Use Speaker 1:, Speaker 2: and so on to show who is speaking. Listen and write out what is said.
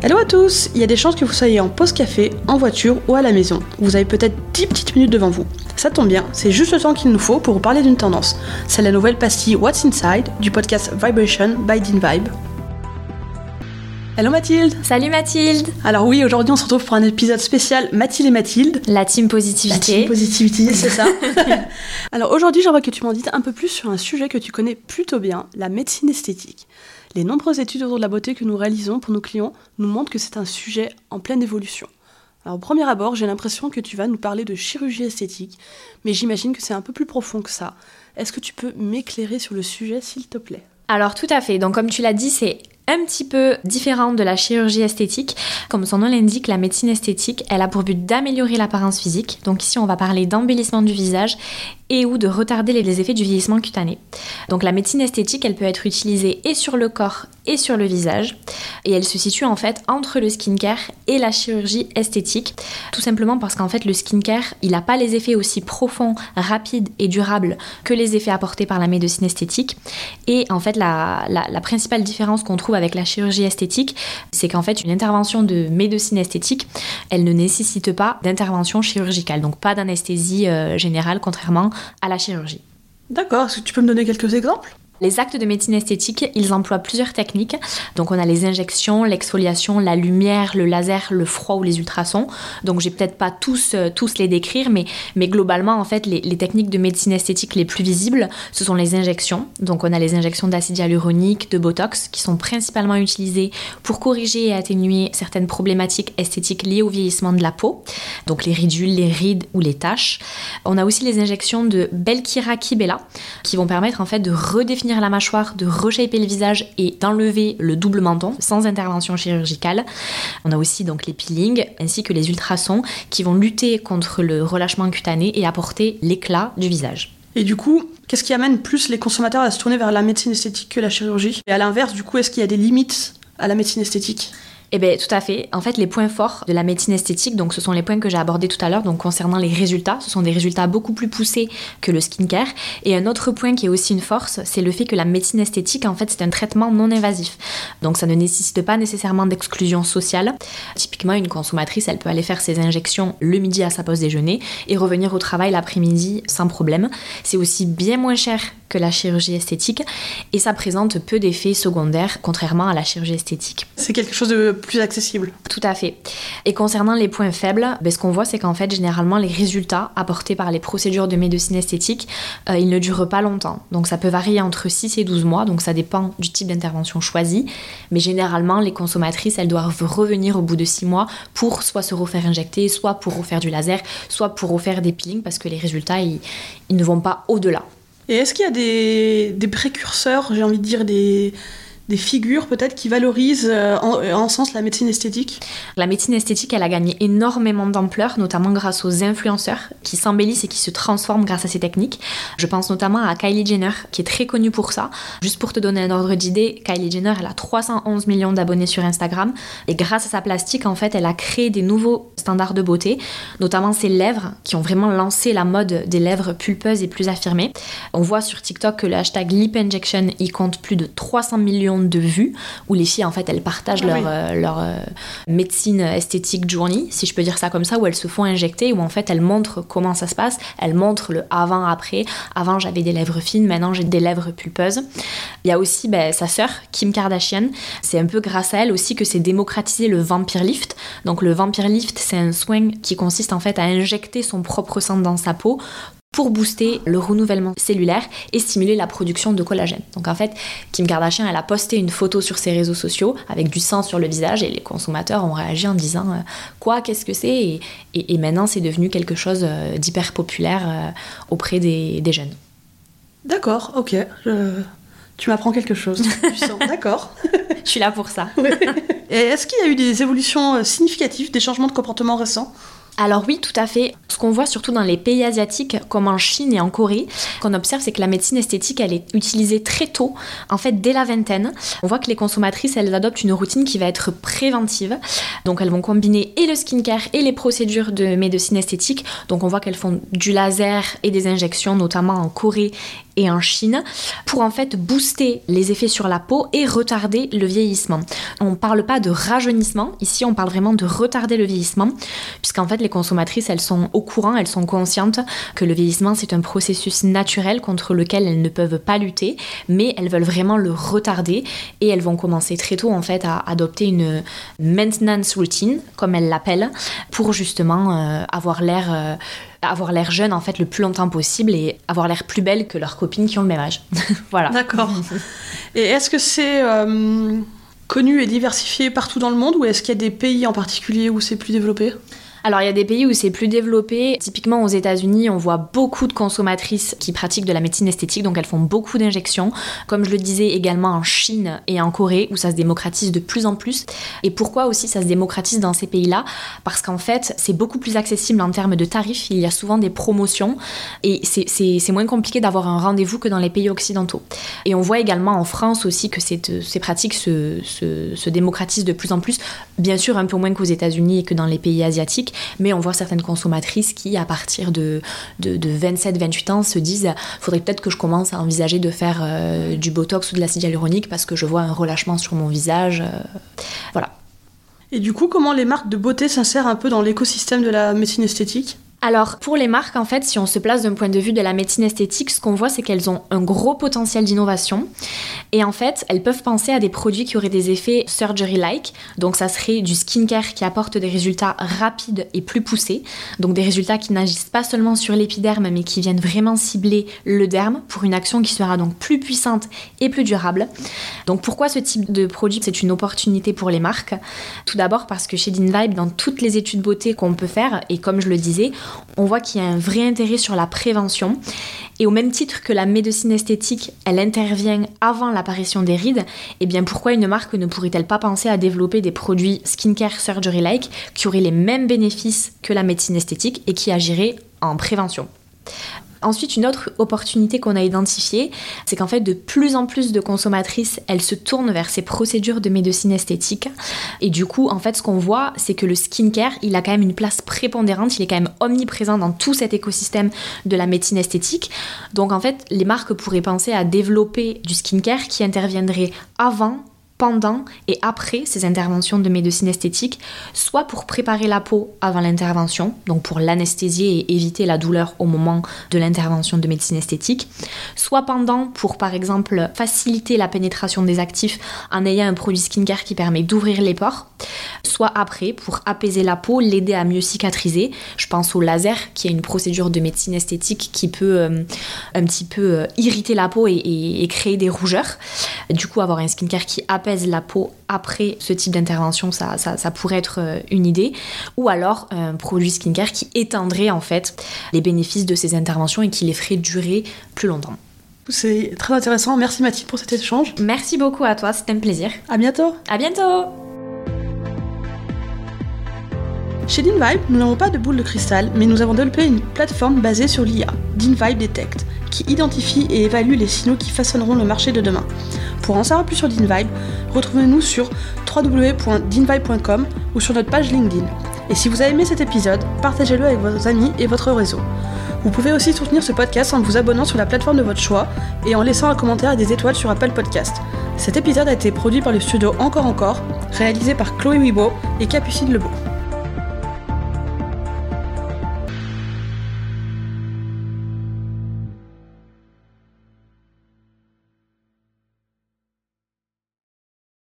Speaker 1: Hello à tous Il y a des chances que vous soyez en pause café, en voiture ou à la maison. Vous avez peut-être 10 petites minutes devant vous. Ça tombe bien, c'est juste le temps qu'il nous faut pour vous parler d'une tendance. C'est la nouvelle pastille What's Inside du podcast Vibration by Dean Vibe. Hello Mathilde
Speaker 2: Salut Mathilde
Speaker 1: Alors oui, aujourd'hui on se retrouve pour un épisode spécial Mathilde et Mathilde.
Speaker 2: La team positivité.
Speaker 1: La team positivité, c'est ça. Alors aujourd'hui j'aimerais que tu m'en dises un peu plus sur un sujet que tu connais plutôt bien, la médecine esthétique. Les nombreuses études autour de la beauté que nous réalisons pour nos clients nous montrent que c'est un sujet en pleine évolution. Alors au premier abord, j'ai l'impression que tu vas nous parler de chirurgie esthétique, mais j'imagine que c'est un peu plus profond que ça. Est-ce que tu peux m'éclairer sur le sujet, s'il te plaît?
Speaker 2: Alors tout à fait, donc comme tu l'as dit, c'est un petit peu différent de la chirurgie esthétique. Comme son nom l'indique, la médecine esthétique, elle a pour but d'améliorer l'apparence physique. Donc ici, on va parler d'embellissement du visage et ou de retarder les effets du vieillissement cutané. Donc la médecine esthétique, elle peut être utilisée et sur le corps et sur le visage et elle se situe en fait entre le skincare et la chirurgie esthétique, tout simplement parce qu'en fait le skincare, il n'a pas les effets aussi profonds, rapides et durables que les effets apportés par la médecine esthétique et en fait la principale différence qu'on trouve avec la chirurgie esthétique, c'est qu'en fait une intervention de médecine esthétique, elle ne nécessite pas d'intervention chirurgicale, donc pas d'anesthésie euh, générale contrairement à la chirurgie.
Speaker 1: D'accord, est-ce que tu peux me donner quelques exemples?
Speaker 2: Les actes de médecine esthétique, ils emploient plusieurs techniques. Donc on a les injections, l'exfoliation, la lumière, le laser, le froid ou les ultrasons. Donc j'ai peut-être pas tous, euh, les décrire, mais, mais globalement en fait les, techniques de médecine esthétique les plus visibles, ce sont les injections. Donc on a les injections d'acide hyaluronique, de botox, qui sont principalement utilisées pour corriger et atténuer certaines problématiques esthétiques liées au vieillissement de la peau. Donc les ridules, les rides ou les taches. On a aussi les injections de Belkira Kibella, qui vont permettre en fait de redéfinir la mâchoire, de reshaper le visage et d'enlever le double menton sans intervention chirurgicale. On a aussi donc les peelings ainsi que les ultrasons qui vont lutter contre le relâchement cutané et apporter l'éclat du visage.
Speaker 1: Et du coup, qu'est-ce qui amène plus les consommateurs à se tourner vers la médecine esthétique que la chirurgie? Et à l'inverse, du coup, est-ce qu'il y a des limites à la médecine esthétique?
Speaker 2: Eh bien, tout à fait. En fait, les points forts de la médecine esthétique, donc ce sont les points que j'ai abordés tout à l'heure, donc concernant les résultats, ce sont des résultats beaucoup plus poussés que le skincare. Et un autre point qui est aussi une force, c'est le fait que la médecine esthétique, en fait, c'est un traitement non invasif. Donc ça ne nécessite pas nécessairement d'exclusion sociale. Typiquement, une consommatrice, elle peut aller faire ses injections le midi à sa pause déjeuner et revenir au travail l'après-midi sans problème. C'est aussi bien moins cher que la chirurgie esthétique et ça présente peu d'effets secondaires contrairement à la chirurgie esthétique.
Speaker 1: C'est quelque chose de plus accessible.
Speaker 2: Tout à fait. Et concernant les points faibles, ben, ce qu'on voit, c'est qu'en fait, généralement, les résultats apportés par les procédures de médecine esthétique, euh, ils ne durent pas longtemps. Donc, ça peut varier entre 6 et 12 mois, donc ça dépend du type d'intervention choisie. Mais généralement, les consommatrices, elles doivent revenir au bout de 6 mois pour soit se refaire injecter, soit pour refaire du laser, soit pour refaire des peelings, parce que les résultats, ils, ils ne vont pas au-delà.
Speaker 1: Et est-ce qu'il y a des, des précurseurs, j'ai envie de dire, des des figures peut-être qui valorisent euh, en, sens la médecine esthétique
Speaker 2: La médecine esthétique, elle a gagné énormément d'ampleur, notamment grâce aux influenceurs qui s'embellissent et qui se transforment grâce à ces techniques. Je pense notamment à Kylie Jenner, qui est très connue pour ça. Juste pour te donner un ordre d'idée, Kylie Jenner, elle a 311 millions d'abonnés sur Instagram et grâce à sa plastique, en fait, elle a créé des nouveaux standards de beauté, notamment ses lèvres qui ont vraiment lancé la mode des lèvres pulpeuses et plus affirmées. On voit sur TikTok que le hashtag Lip Injection y compte plus de 300 millions de vues où les filles en fait elles partagent ah leur, euh, leur euh, médecine esthétique journey, si je peux dire ça comme ça, où elles se font injecter, où en fait elles montrent comment ça se passe, elles montrent le avant après. Avant j'avais des lèvres fines, maintenant j'ai des lèvres pulpeuses. Il y a aussi ben, sa sœur Kim Kardashian, c'est un peu grâce à elle aussi que c'est démocratisé le vampire lift. Donc le vampire lift c'est un soin qui consiste en fait à injecter son propre sang dans sa peau pour booster le renouvellement cellulaire et stimuler la production de collagène. Donc en fait, Kim Kardashian, elle a posté une photo sur ses réseaux sociaux avec du sang sur le visage et les consommateurs ont réagi en disant euh, quoi, qu'est-ce que c'est et, maintenant c'est devenu quelque chose euh, d'hyper populaire euh, auprès des, jeunes.
Speaker 1: D'accord, ok. Tu m'apprends quelque chose. D'accord.
Speaker 2: Je suis là pour ça.
Speaker 1: Et est-ce qu'il y a eu des évolutions significatives, des changements de comportement récents?
Speaker 2: Alors oui, tout à fait. Ce qu'on voit surtout dans les pays asiatiques, comme en Chine et en Corée, qu'on observe, c'est que la médecine esthétique, elle est utilisée très tôt, en fait dès la vingtaine. On voit que les consommatrices, elles adoptent une routine qui va être préventive. Donc elles vont combiner et le skincare et les procédures de médecine esthétique. Donc on voit qu'elles font du laser et des injections, notamment en Corée et en Chine pour en fait booster les effets sur la peau et retarder le vieillissement. On ne parle pas de rajeunissement, ici on parle vraiment de retarder le vieillissement, puisqu'en fait les consommatrices elles sont au courant, elles sont conscientes que le vieillissement c'est un processus naturel contre lequel elles ne peuvent pas lutter, mais elles veulent vraiment le retarder et elles vont commencer très tôt en fait à adopter une maintenance routine, comme elles l'appellent, pour justement euh, avoir l'air euh, avoir l'air jeune en fait le plus longtemps possible et avoir l'air plus belle que leurs copines qui ont le même âge. voilà.
Speaker 1: D'accord. Et est-ce que c'est euh, connu et diversifié partout dans le monde ou est-ce qu'il y a des pays en particulier où c'est plus développé?
Speaker 2: Alors il y a des pays où c'est plus développé. Typiquement aux États-Unis, on voit beaucoup de consommatrices qui pratiquent de la médecine esthétique, donc elles font beaucoup d'injections. Comme je le disais également en Chine et en Corée, où ça se démocratise de plus en plus. Et pourquoi aussi ça se démocratise dans ces pays-là? Parce qu'en fait, c'est beaucoup plus accessible en termes de tarifs. Il y a souvent des promotions et c'est moins compliqué d'avoir un rendez-vous que dans les pays occidentaux. Et on voit également en France aussi que ces, pratiques se, se démocratisent de plus en plus. Bien sûr, un peu moins qu'aux États-Unis et que dans les pays asiatiques mais on voit certaines consommatrices qui, à partir de, de, 27-28 ans, se disent faudrait peut-être que je commence à envisager de faire euh, du botox ou de l'acide hyaluronique parce que je vois un relâchement sur mon visage. Euh, voilà.
Speaker 1: Et du coup, comment les marques de beauté s'insèrent un peu dans l'écosystème de la médecine esthétique?
Speaker 2: Alors, pour les marques, en fait, si on se place d'un point de vue de la médecine esthétique, ce qu'on voit, c'est qu'elles ont un gros potentiel d'innovation. Et en fait, elles peuvent penser à des produits qui auraient des effets surgery-like. Donc, ça serait du skincare qui apporte des résultats rapides et plus poussés. Donc, des résultats qui n'agissent pas seulement sur l'épiderme, mais qui viennent vraiment cibler le derme pour une action qui sera donc plus puissante et plus durable. Donc, pourquoi ce type de produit C'est une opportunité pour les marques? Tout d'abord parce que chez DinVibe, dans toutes les études beauté qu'on peut faire, et comme je le disais, on voit qu'il y a un vrai intérêt sur la prévention. Et au même titre que la médecine esthétique, elle intervient avant l'apparition des rides, et eh bien pourquoi une marque ne pourrait-elle pas penser à développer des produits skincare surgery-like qui auraient les mêmes bénéfices que la médecine esthétique et qui agiraient en prévention? Ensuite, une autre opportunité qu'on a identifiée, c'est qu'en fait, de plus en plus de consommatrices, elles se tournent vers ces procédures de médecine esthétique. Et du coup, en fait, ce qu'on voit, c'est que le skincare, il a quand même une place prépondérante, il est quand même omniprésent dans tout cet écosystème de la médecine esthétique. Donc, en fait, les marques pourraient penser à développer du skincare qui interviendrait avant pendant et après ces interventions de médecine esthétique, soit pour préparer la peau avant l'intervention, donc pour l'anesthésier et éviter la douleur au moment de l'intervention de médecine esthétique, soit pendant pour par exemple faciliter la pénétration des actifs en ayant un produit skincare qui permet d'ouvrir les pores, soit après pour apaiser la peau, l'aider à mieux cicatriser. Je pense au laser qui est une procédure de médecine esthétique qui peut euh, un petit peu euh, irriter la peau et, et créer des rougeurs. Du coup avoir un skincare qui apaise la peau après ce type d'intervention, ça, ça, pourrait être euh, une idée. Ou alors un produit skincare qui étendrait en fait les bénéfices de ces interventions et qui les ferait durer plus longtemps.
Speaker 1: C'est très intéressant. Merci Mathilde pour cet échange.
Speaker 2: Merci beaucoup à toi, c'était un plaisir.
Speaker 1: À bientôt.
Speaker 2: À bientôt.
Speaker 1: Chez DinVibe, nous n'avons pas de boule de cristal, mais nous avons développé une plateforme basée sur l'IA, DinVibe Detect, qui identifie et évalue les signaux qui façonneront le marché de demain. Pour en savoir plus sur DinVibe, retrouvez-nous sur www.dinvibe.com ou sur notre page LinkedIn. Et si vous avez aimé cet épisode, partagez-le avec vos amis et votre réseau. Vous pouvez aussi soutenir ce podcast en vous abonnant sur la plateforme de votre choix et en laissant un commentaire et des étoiles sur Apple Podcast. Cet épisode a été produit par le studio Encore Encore, réalisé par Chloé Wibo et Capucine Lebeau.